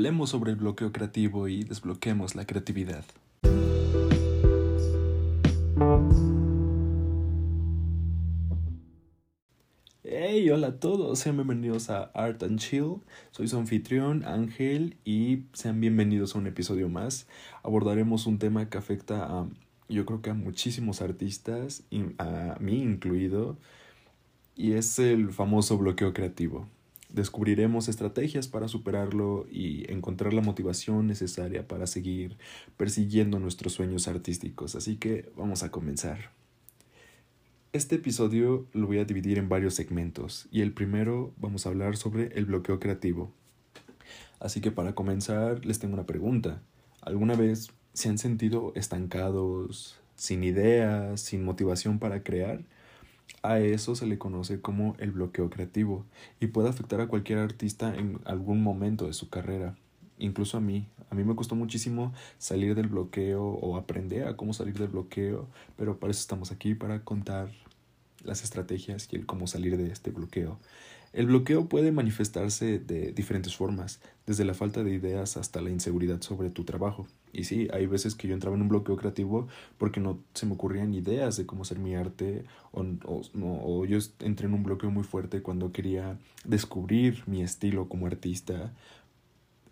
Hablemos sobre el bloqueo creativo y desbloqueemos la creatividad. Hey, hola a todos, sean bienvenidos a Art and Chill. Soy su anfitrión Ángel y sean bienvenidos a un episodio más. Abordaremos un tema que afecta a, yo creo que a muchísimos artistas, a mí incluido, y es el famoso bloqueo creativo. Descubriremos estrategias para superarlo y encontrar la motivación necesaria para seguir persiguiendo nuestros sueños artísticos. Así que vamos a comenzar. Este episodio lo voy a dividir en varios segmentos y el primero vamos a hablar sobre el bloqueo creativo. Así que para comenzar les tengo una pregunta. ¿Alguna vez se han sentido estancados, sin ideas, sin motivación para crear? A eso se le conoce como el bloqueo creativo y puede afectar a cualquier artista en algún momento de su carrera, incluso a mí. A mí me costó muchísimo salir del bloqueo o aprender a cómo salir del bloqueo, pero para eso estamos aquí, para contar las estrategias y cómo salir de este bloqueo. El bloqueo puede manifestarse de diferentes formas, desde la falta de ideas hasta la inseguridad sobre tu trabajo. Y sí, hay veces que yo entraba en un bloqueo creativo porque no se me ocurrían ideas de cómo hacer mi arte o, o, yo entré en un bloqueo muy fuerte cuando quería descubrir mi estilo como artista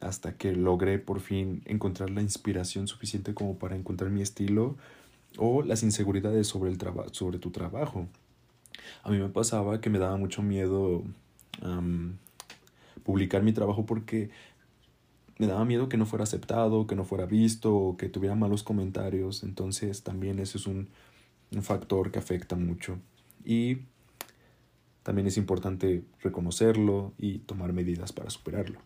hasta que logré por fin encontrar la inspiración suficiente como para encontrar mi estilo o las inseguridades sobre, el sobre tu trabajo. A mí me pasaba que me daba mucho miedo publicar mi trabajo porque me daba miedo que no fuera aceptado, que no fuera visto o que tuviera malos comentarios. Entonces también ese es un, un factor que afecta mucho. Y también es importante reconocerlo y tomar medidas para superarlo.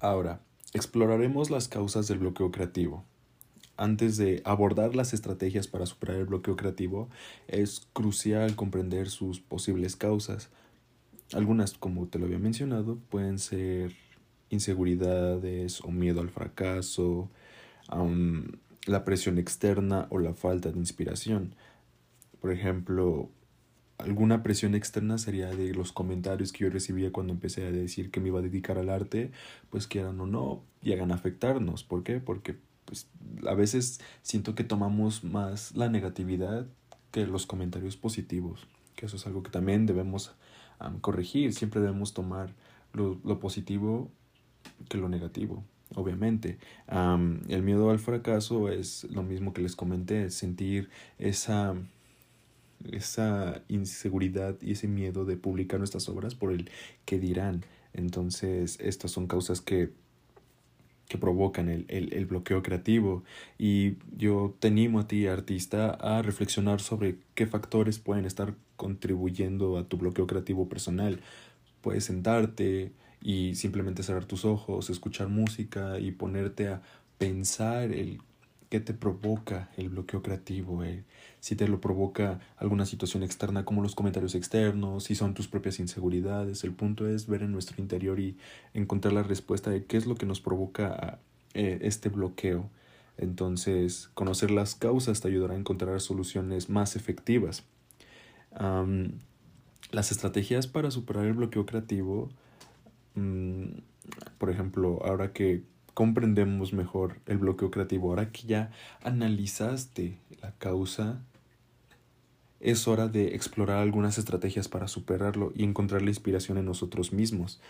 Ahora, exploraremos las causas del bloqueo creativo. Antes de abordar las estrategias para superar el bloqueo creativo, es crucial comprender sus posibles causas, algunas, como te lo había mencionado, pueden ser inseguridades o miedo al fracaso, la presión externa o la falta de inspiración. Por ejemplo, alguna presión externa sería de los comentarios que yo recibía cuando empecé a decir que me iba a dedicar al arte, pues quieran o no, llegan a afectarnos. ¿Por qué? Porque pues, a veces siento que tomamos más la negatividad que los comentarios positivos, que eso es algo que también debemos corregir. Siempre debemos tomar lo, lo, positivo que lo negativo, obviamente. el miedo al fracaso es lo mismo que les comenté, sentir esa esa inseguridad y ese miedo de publicar nuestras obras por el que dirán. Entonces, estas son causas que que provocan el, el, el, bloqueo creativo. Y yo te animo a ti, artista, a reflexionar sobre qué factores pueden estar contribuyendo a tu bloqueo creativo personal. Puedes sentarte y simplemente cerrar tus ojos, escuchar música y ponerte a pensar el qué te provoca el bloqueo creativo, eh? si te lo provoca alguna situación externa como los comentarios externos, si son tus propias inseguridades. El punto es ver en nuestro interior y encontrar la respuesta de qué es lo que nos provoca eh, este bloqueo. Entonces, conocer las causas te ayudará a encontrar soluciones más efectivas. las estrategias para superar el bloqueo creativo, por ejemplo, ahora que comprendemos mejor el bloqueo creativo. Ahora que ya analizaste la causa, es hora de explorar algunas estrategias para superarlo y encontrar la inspiración en nosotros mismos.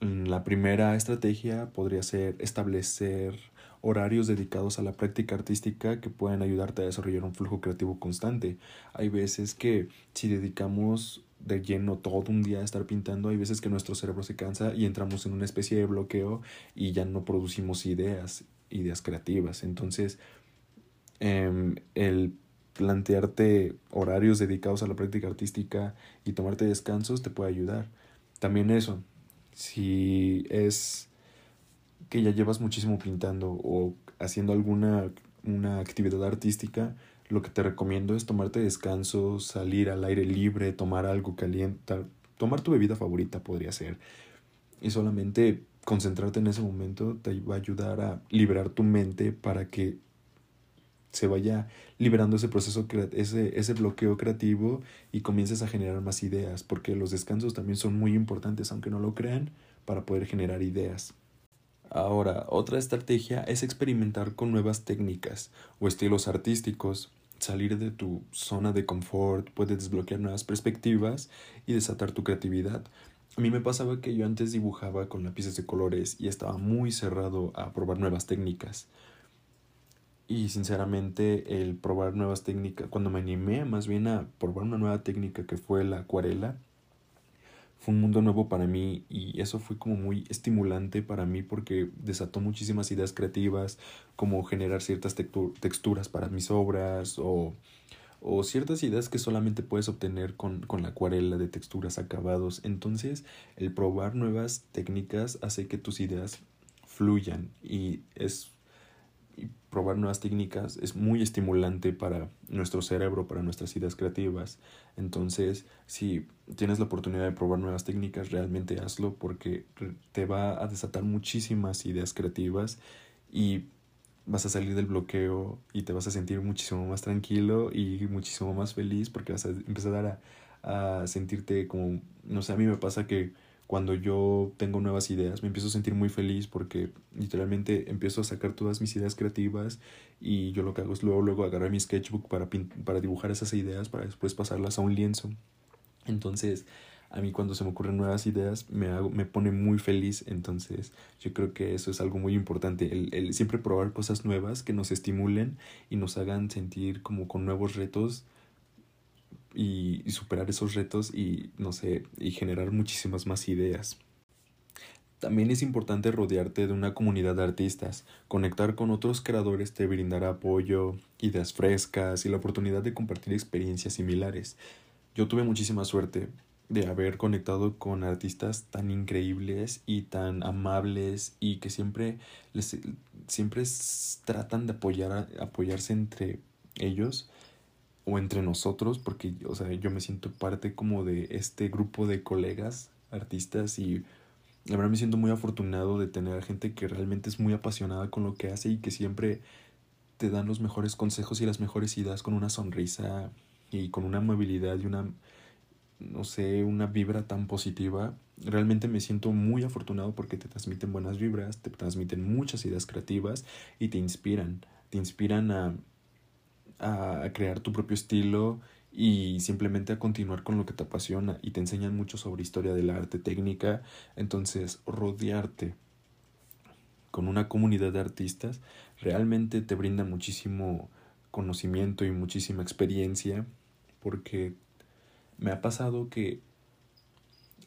Mm, la primera estrategia podría ser establecer horarios dedicados a la práctica artística que pueden ayudarte a desarrollar un flujo creativo constante. Hay veces que si dedicamos de lleno todo un día estar pintando, hay veces que nuestro cerebro se cansa y entramos en una especie de bloqueo y ya no producimos ideas, ideas creativas. Entonces, em, el plantearte horarios dedicados a la práctica artística y tomarte descansos te puede ayudar. También eso, si es que ya llevas muchísimo pintando o haciendo alguna una actividad artística, lo que te recomiendo es tomarte descanso, salir al aire libre, tomar algo caliente, tomar tu bebida favorita podría ser. Y solamente concentrarte en ese momento te va a ayudar a liberar tu mente para que se vaya liberando ese proceso, ese, ese bloqueo creativo y comiences a generar más ideas, porque los descansos también son muy importantes, aunque no lo crean, para poder generar ideas. Ahora, otra estrategia es experimentar con nuevas técnicas o estilos artísticos. Salir de tu zona de confort puede desbloquear nuevas perspectivas y desatar tu creatividad. A mí me pasaba que yo antes dibujaba con lápices de colores y estaba muy cerrado a probar nuevas técnicas. Y sinceramente el probar nuevas técnicas, cuando me animé más bien a probar una nueva técnica que fue la acuarela, fue un mundo nuevo para mí y eso fue como muy estimulante para mí porque desató muchísimas ideas creativas, como generar ciertas texturas para mis obras o, o, ciertas ideas que solamente puedes obtener con, con la acuarela de texturas acabados. Entonces el probar nuevas técnicas hace que tus ideas fluyan y es probar nuevas técnicas es muy estimulante para nuestro cerebro, para nuestras ideas creativas. Entonces, si tienes la oportunidad de probar nuevas técnicas, realmente hazlo porque te va a desatar muchísimas ideas creativas y vas a salir del bloqueo y te vas a sentir muchísimo más tranquilo y muchísimo más feliz porque vas a empezar a, a sentirte como, no sé, a mí me pasa que cuando yo tengo nuevas ideas, me empiezo a sentir muy feliz porque literalmente empiezo a sacar todas mis ideas creativas y yo lo que hago es luego, luego agarrar mi sketchbook para, para dibujar esas ideas para después pasarlas a un lienzo. Entonces, a mí cuando se me ocurren nuevas ideas me, hago, me pone muy feliz, entonces yo creo que eso es algo muy importante, el, el siempre probar cosas nuevas que nos estimulen y nos hagan sentir como con nuevos retos y, superar esos retos y, no sé, y generar muchísimas más ideas. También es importante rodearte de una comunidad de artistas. Conectar con otros creadores te brindará apoyo, ideas frescas y la oportunidad de compartir experiencias similares. Yo tuve muchísima suerte de haber conectado con artistas tan increíbles y tan amables y que siempre les siempre tratan de apoyar apoyarse entre ellos o entre nosotros, porque, o sea, yo me siento parte como de este grupo de colegas artistas y la verdad me siento muy afortunado de tener a gente que realmente es muy apasionada con lo que hace y que siempre te dan los mejores consejos y las mejores ideas con una sonrisa y con una amabilidad y una, no sé, una vibra tan positiva. Realmente me siento muy afortunado porque te transmiten buenas vibras, te transmiten muchas ideas creativas y te inspiran. Te inspiran a, a crear tu propio estilo y simplemente a continuar con lo que te apasiona y te enseñan mucho sobre historia del arte, técnica, entonces rodearte con una comunidad de artistas realmente te brinda muchísimo conocimiento y muchísima experiencia porque me ha pasado que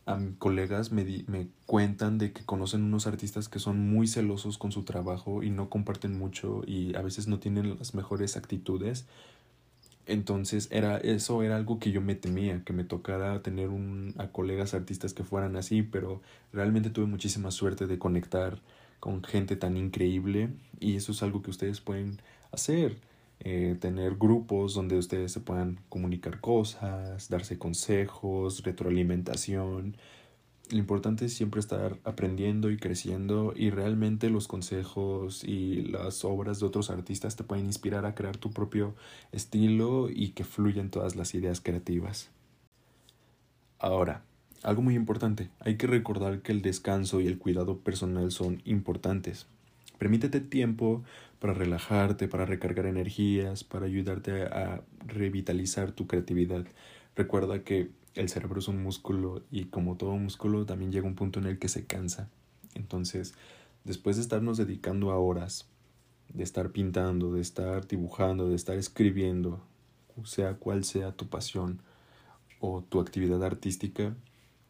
a mis colegas me, me cuentan de que conocen unos artistas que son muy celosos con su trabajo y no comparten mucho y a veces no tienen las mejores actitudes. Entonces era eso era algo que yo me temía, que me tocara tener un, a colegas artistas que fueran así, pero realmente tuve muchísima suerte de conectar con gente tan increíble y eso es algo que ustedes pueden hacer eh, tener grupos donde ustedes se puedan comunicar cosas, darse consejos, retroalimentación. Lo importante es siempre estar aprendiendo y creciendo y realmente los consejos y las obras de otros artistas te pueden inspirar a crear tu propio estilo y que fluyan todas las ideas creativas. Ahora, algo muy importante, hay que recordar que el descanso y el cuidado personal son importantes. Permítete tiempo para relajarte, para recargar energías, para ayudarte a revitalizar tu creatividad. Recuerda que el cerebro es un músculo y como todo músculo también llega un punto en el que se cansa. Entonces, después de estarnos dedicando a horas, de estar pintando, de estar dibujando, de estar escribiendo, sea cual sea tu pasión o tu actividad artística,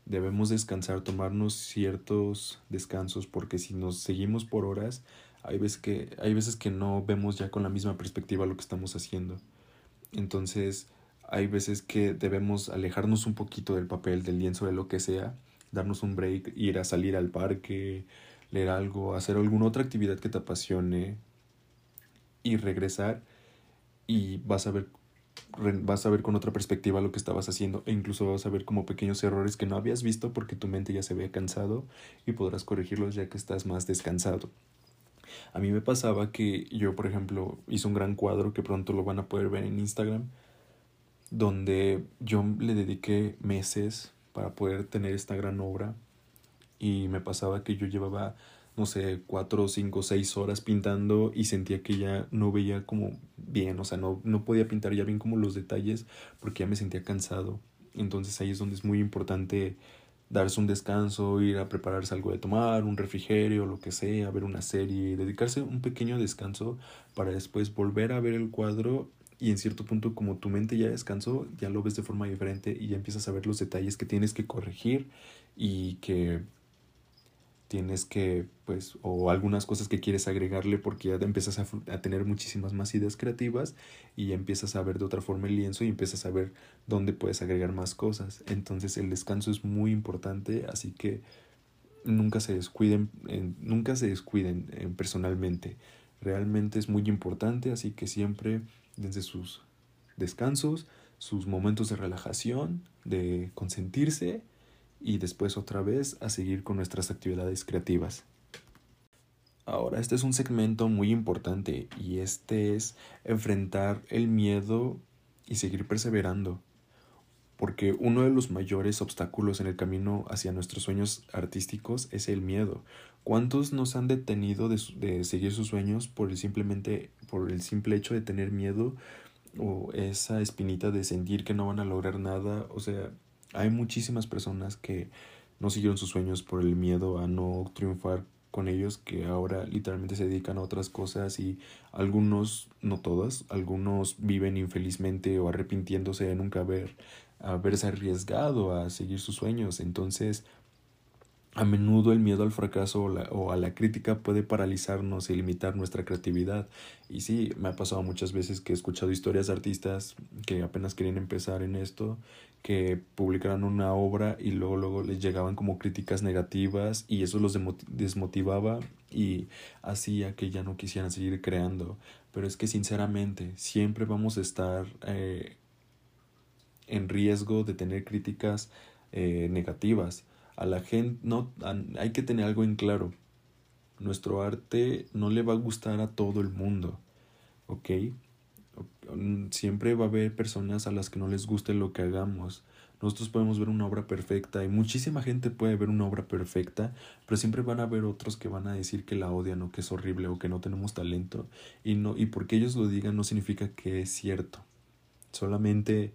debemos descansar, tomarnos ciertos descansos, porque si nos seguimos por horas, hay veces que, hay veces que no vemos ya con la misma perspectiva lo que estamos haciendo. Entonces, hay veces que debemos alejarnos un poquito del papel, del lienzo, de lo que sea, darnos un break, ir a salir al parque, leer algo, hacer alguna otra actividad que te apasione y regresar y vas a ver vas a ver con otra perspectiva lo que estabas haciendo e incluso vas a ver como pequeños errores que no habías visto porque tu mente ya se había cansado y podrás corregirlos ya que estás más descansado. A mí me pasaba que yo, por ejemplo, hice un gran cuadro que pronto lo van a poder ver en Instagram, donde yo le dediqué meses para poder tener esta gran obra y me pasaba que yo llevaba no sé, cuatro, cinco, seis horas pintando y sentía que ya no veía como bien, o sea, no, no podía pintar ya bien como los detalles porque ya me sentía cansado. Entonces ahí es donde es muy importante darse un descanso, ir a prepararse algo de tomar, un refrigerio, lo que sea, ver una serie, dedicarse un pequeño descanso para después volver a ver el cuadro y en cierto punto como tu mente ya descansó, ya lo ves de forma diferente y ya empiezas a ver los detalles que tienes que corregir y que tienes que, pues, o algunas cosas que quieres agregarle porque ya empiezas a, tener muchísimas más ideas creativas y empiezas a ver de otra forma el lienzo y empiezas a ver dónde puedes agregar más cosas. Entonces el descanso es muy importante, así que nunca se descuiden, nunca se descuiden personalmente. Realmente es muy importante, así que siempre desde sus descansos, sus momentos de relajación, de consentirse, y después otra vez a seguir con nuestras actividades creativas. Ahora, este es un segmento muy importante y este es enfrentar el miedo y seguir perseverando. Porque uno de los mayores obstáculos en el camino hacia nuestros sueños artísticos es el miedo. ¿Cuántos nos han detenido de, de seguir sus sueños por el, simplemente, por el simple hecho de tener miedo o esa espinita de sentir que no van a lograr nada? O sea, hay muchísimas personas que no siguieron sus sueños por el miedo a no triunfar con ellos, que ahora literalmente se dedican a otras cosas y algunos, no todas, algunos viven infelizmente o arrepintiéndose de nunca haber haberse arriesgado a seguir sus sueños. Entonces, a menudo el miedo al fracaso o, a la crítica puede paralizarnos y limitar nuestra creatividad. Y sí, me ha pasado muchas veces que he escuchado historias de artistas que apenas querían empezar en esto, que publicaran una obra y luego, luego les llegaban como críticas negativas y eso los desmotivaba y hacía que ya no quisieran seguir creando. Pero es que sinceramente siempre vamos a estar eh, en riesgo de tener críticas eh, negativas a la gente, no, hay que tener algo en claro. Nuestro arte no le va a gustar a todo el mundo, ¿ok? Siempre va a haber personas a las que no les guste lo que hagamos. Nosotros podemos ver una obra perfecta y muchísima gente puede ver una obra perfecta, pero siempre van a haber otros que van a decir que la odian o que es horrible o que no tenemos talento y no y porque ellos lo digan no significa que es cierto. Solamente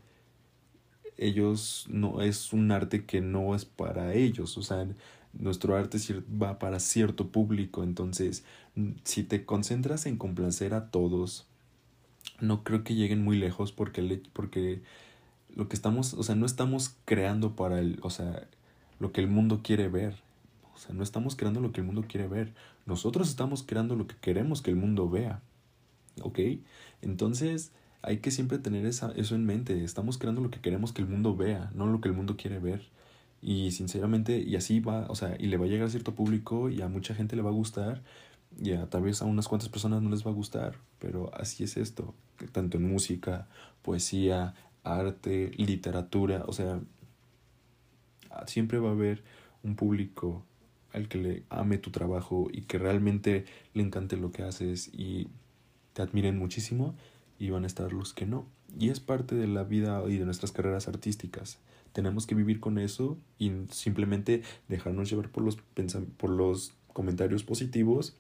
ellos no es un arte que no es para ellos, o sea, nuestro arte va para cierto público, entonces si te concentras en complacer a todos, no creo que lleguen muy lejos porque, porque lo que estamos, o sea, no estamos creando para el, o sea, lo que el mundo quiere ver. O sea, no estamos creando lo que el mundo quiere ver. Nosotros estamos creando lo que queremos que el mundo vea. ¿Ok? Entonces, hay que siempre tener esa, eso en mente. Estamos creando lo que queremos que el mundo vea, no lo que el mundo quiere ver. Y sinceramente, y así va, o sea, y le va a llegar a cierto público y a mucha gente le va a gustar y a tal vez a unas cuantas personas no les va a gustar, pero así es esto, tanto en música, poesía, arte, literatura, o sea, siempre va a haber un público al que le ame tu trabajo y que realmente le encante lo que haces y te admiren muchísimo y van a estar los que no. Y es parte de la vida y de nuestras carreras artísticas. Tenemos que vivir con eso y simplemente dejarnos llevar por los, por los comentarios positivos,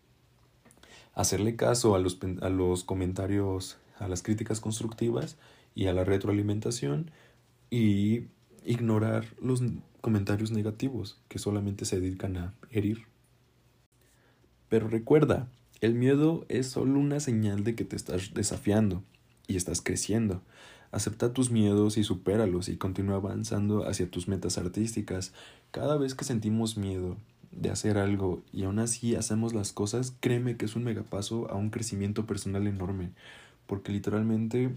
hacerle caso a los, a los comentarios, a las críticas constructivas y a la retroalimentación y ignorar los comentarios negativos que solamente se dedican a herir. Pero recuerda, el miedo es solo una señal de que te estás desafiando y estás creciendo. Acepta tus miedos y supéralos y continúa avanzando hacia tus metas artísticas. Cada vez que sentimos miedo de hacer algo y aún así hacemos las cosas, créeme que es un megapaso a un crecimiento personal enorme, porque literalmente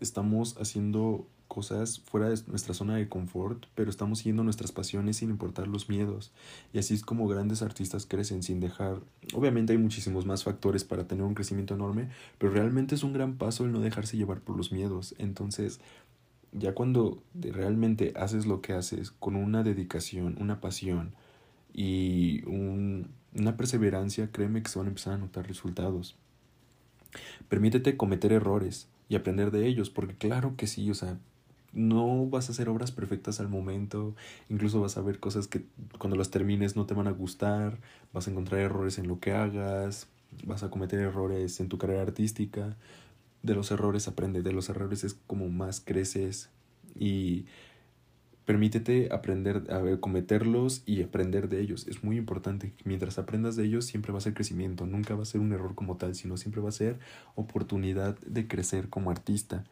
estamos haciendo cosas fuera de nuestra zona de confort, pero estamos siguiendo nuestras pasiones sin importar los miedos. Y así es como grandes artistas crecen sin dejar... Obviamente hay muchísimos más factores para tener un crecimiento enorme, pero realmente es un gran paso el no dejarse llevar por los miedos. Entonces, ya cuando realmente haces lo que haces con una dedicación, una pasión y un, una perseverancia, créeme que se van a empezar a notar resultados. Permítete cometer errores y aprender de ellos, porque claro que sí, o sea, no vas a hacer obras perfectas al momento, incluso vas a ver cosas que cuando las termines no te van a gustar, vas a encontrar errores en lo que hagas, vas a cometer errores en tu carrera artística. De los errores aprende, de los errores es como más creces y permítete aprender a cometerlos y aprender de ellos. Es muy importante. Mientras aprendas de ellos siempre va a ser crecimiento, nunca va a ser un error como tal, sino siempre va a ser oportunidad de crecer como artista.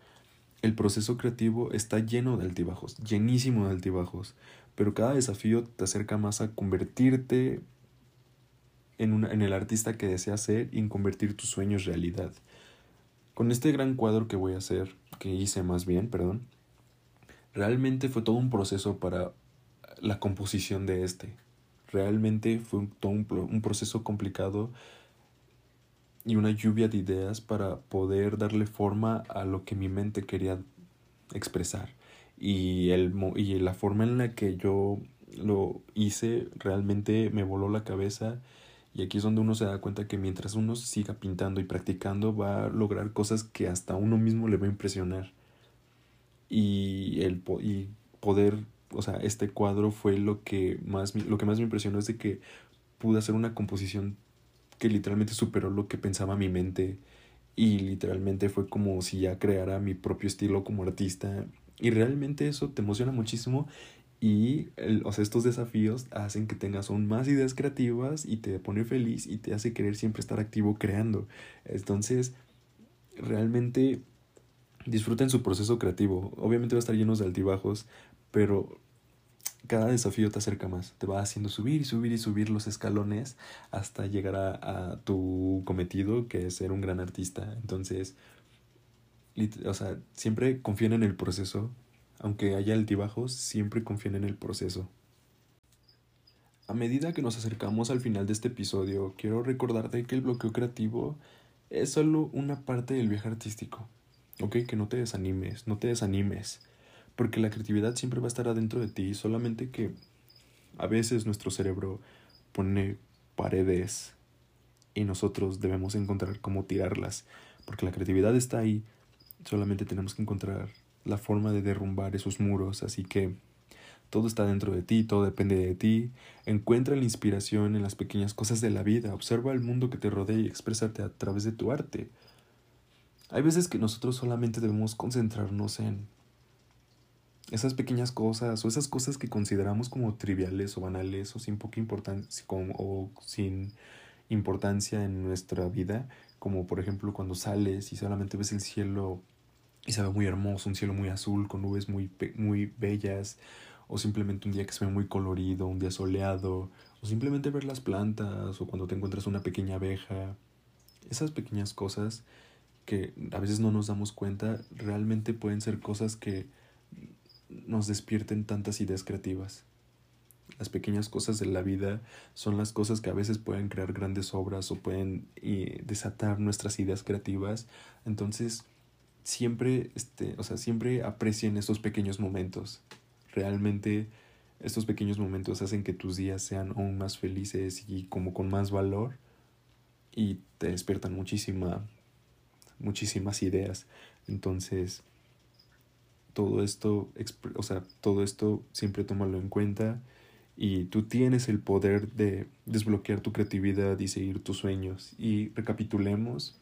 El proceso creativo está lleno de altibajos, llenísimo de altibajos, pero cada desafío te acerca más a convertirte en, una, en el artista que deseas ser y en convertir tus sueños realidad. Con este gran cuadro que voy a hacer, que hice más bien, perdón, realmente fue todo un proceso para la composición de este. Realmente fue todo un, un proceso complicado y una lluvia de ideas para poder darle forma a lo que mi mente quería expresar. Y, el, y la forma en la que yo lo hice realmente me voló la cabeza y aquí es donde uno se da cuenta que mientras uno siga pintando y practicando va a lograr cosas que hasta uno mismo le va a impresionar. Y el y poder, o sea, este cuadro fue lo que más lo que más me impresionó es de que pude hacer una composición que literalmente superó lo que pensaba mi mente y literalmente fue como si ya creara mi propio estilo como artista y realmente eso te emociona muchísimo y o sea, estos desafíos hacen que tengas aún más ideas creativas y te pone feliz y te hace querer siempre estar activo creando. Entonces, realmente disfruten su proceso creativo. Obviamente va a estar lleno de altibajos, pero cada desafío te acerca más, te va haciendo subir y subir y subir los escalones hasta llegar a, tu cometido, que es ser un gran artista. Entonces, o sea, siempre confíen en el proceso, aunque haya altibajos, siempre confíen en el proceso. A medida que nos acercamos al final de este episodio, quiero recordarte que el bloqueo creativo es solo una parte del viaje artístico. Ok, que no te desanimes, no te desanimes. Porque la creatividad siempre va a estar adentro de ti, solamente que a veces nuestro cerebro pone paredes y nosotros debemos encontrar cómo tirarlas, porque la creatividad está ahí, solamente tenemos que encontrar la forma de derrumbar esos muros, así que todo está dentro de ti, todo depende de ti. Encuentra la inspiración en las pequeñas cosas de la vida, observa el mundo que te rodea y exprésate a través de tu arte. Hay veces que nosotros solamente debemos concentrarnos en esas pequeñas cosas o esas cosas que consideramos como triviales o banales o sin poca importancia o sin importancia en nuestra vida, como por ejemplo cuando sales y solamente ves el cielo y se ve muy hermoso, un cielo muy azul con nubes muy, muy bellas, o simplemente un día que se ve muy colorido, un día soleado, o simplemente ver las plantas, o cuando te encuentras una pequeña abeja. Esas pequeñas cosas que a veces no nos damos cuenta, realmente pueden ser cosas que nos despierten tantas ideas creativas. Las pequeñas cosas de la vida son las cosas que a veces pueden crear grandes obras o pueden eh, desatar nuestras ideas creativas. Entonces, siempre, este, o sea, siempre aprecien estos pequeños momentos. Realmente estos pequeños momentos hacen que tus días sean aún más felices y como con más valor y te despiertan muchísima, muchísimas ideas. Entonces, todo esto, o sea, todo esto siempre tómalo en cuenta y tú tienes el poder de desbloquear tu creatividad y seguir tus sueños. Y recapitulemos.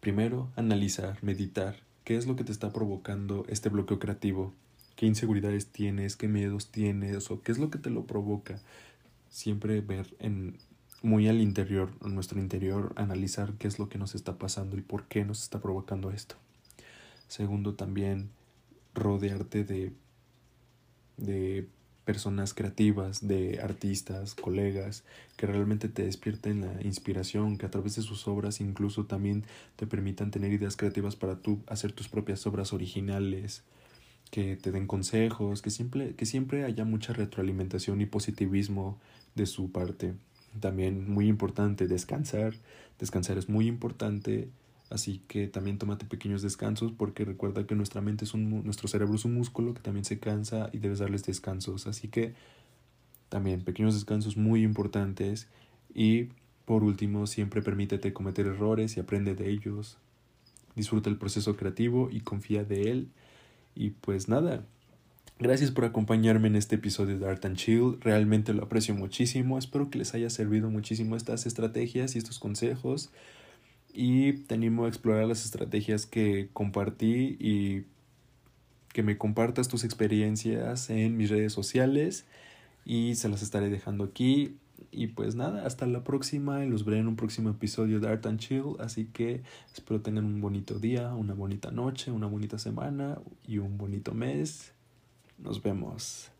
Primero, analizar, meditar. ¿Qué es lo que te está provocando este bloqueo creativo? ¿Qué inseguridades tienes? ¿Qué miedos tienes? ¿O qué es lo que te lo provoca? Siempre ver en muy al interior, en nuestro interior, analizar qué es lo que nos está pasando y por qué nos está provocando esto. Segundo, también rodearte de, de personas creativas, de artistas, colegas, que realmente te despierten la inspiración, que a través de sus obras incluso también te permitan tener ideas creativas para tú hacer tus propias obras originales, que te den consejos, que siempre, que siempre haya mucha retroalimentación y positivismo de su parte. También muy importante descansar, descansar es muy importante Así que también tómate pequeños descansos porque recuerda que nuestra mente es un, nuestro cerebro es un músculo que también se cansa y debes darles descansos. Así que también pequeños descansos muy importantes. Y por último, siempre permítete cometer errores y aprende de ellos. Disfruta el proceso creativo y confía de él. Y pues nada, gracias por acompañarme en este episodio de Art and Chill. Realmente lo aprecio muchísimo. Espero que les haya servido muchísimo estas estrategias y estos consejos. Y te animo a explorar las estrategias que compartí y que me compartas tus experiencias en mis redes sociales y se las estaré dejando aquí. Y pues nada, hasta la próxima y los veré en un próximo episodio de Art and Chill. Así que espero tengan un bonito día, una bonita noche, una bonita semana y un bonito mes. Nos vemos.